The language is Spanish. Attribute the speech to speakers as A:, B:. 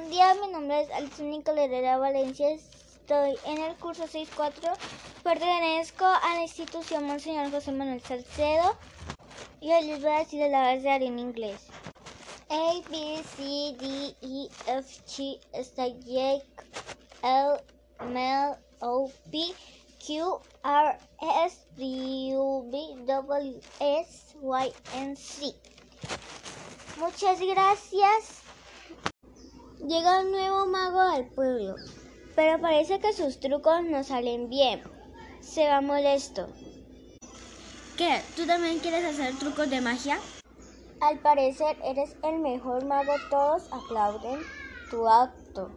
A: Buen día, mi nombre es Alison Nicolera Valencia. Estoy en el curso 6.4. Pertenezco a la institución Monseñor José Manuel Salcedo. Y hoy les voy a decir el abecedario en inglés. A, B, C, D, E, F, G, hasta J, L, M, O, P, Q, R, S, U, V, W, S, Y, and Z. Muchas gracias. Llega un nuevo mago al pueblo, pero parece que sus trucos no salen bien. Se va molesto.
B: ¿Qué? ¿Tú también quieres hacer trucos de magia?
A: Al parecer eres el mejor mago, todos aplauden tu acto.